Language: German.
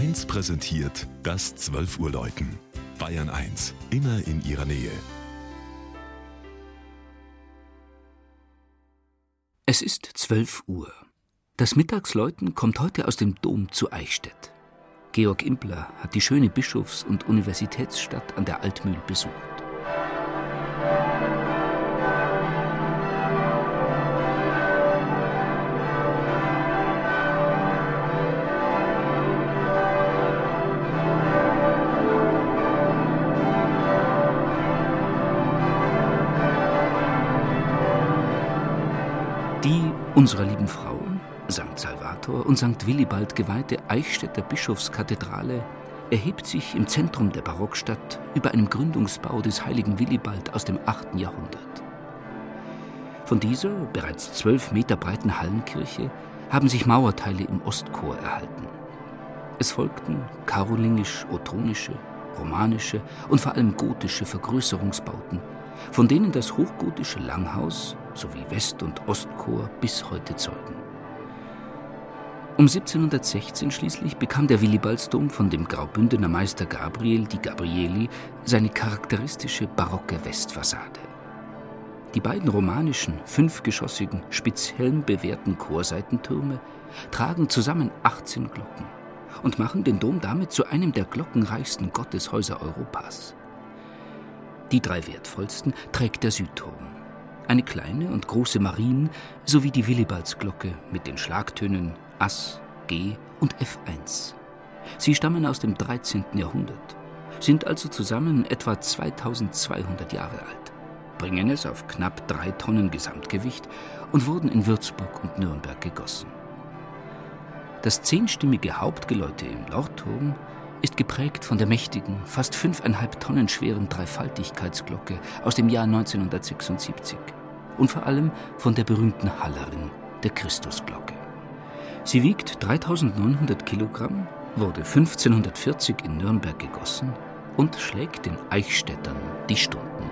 1 präsentiert das 12 Uhr Läuten. Bayern 1, immer in ihrer Nähe. Es ist 12 Uhr. Das Mittagsläuten kommt heute aus dem Dom zu Eichstätt. Georg Impler hat die schöne Bischofs- und Universitätsstadt an der Altmühl besucht. Die unserer lieben Frau, St. Salvator und St. Willibald geweihte Eichstätter Bischofskathedrale erhebt sich im Zentrum der Barockstadt über einem Gründungsbau des heiligen Willibald aus dem 8. Jahrhundert. Von dieser bereits zwölf Meter breiten Hallenkirche haben sich Mauerteile im Ostchor erhalten. Es folgten karolingisch-ottonische, romanische und vor allem gotische Vergrößerungsbauten, von denen das hochgotische Langhaus sowie West- und Ostchor bis heute zeugen. Um 1716 schließlich bekam der Willibaldsdom von dem Graubündener Meister Gabriel di Gabrieli seine charakteristische barocke Westfassade. Die beiden romanischen, fünfgeschossigen, spitzhelmbewehrten Chorseitentürme tragen zusammen 18 Glocken und machen den Dom damit zu einem der glockenreichsten Gotteshäuser Europas. Die drei wertvollsten trägt der Südturm. Eine kleine und große Marien sowie die Willibaldsglocke mit den Schlagtönen Ass, G und F1. Sie stammen aus dem 13. Jahrhundert, sind also zusammen etwa 2200 Jahre alt, bringen es auf knapp drei Tonnen Gesamtgewicht und wurden in Würzburg und Nürnberg gegossen. Das zehnstimmige Hauptgeläute im Nordturm ist geprägt von der mächtigen, fast fünfeinhalb Tonnen schweren Dreifaltigkeitsglocke aus dem Jahr 1976 und vor allem von der berühmten Hallerin, der Christusglocke. Sie wiegt 3900 Kilogramm, wurde 1540 in Nürnberg gegossen und schlägt den Eichstättern die Stunden.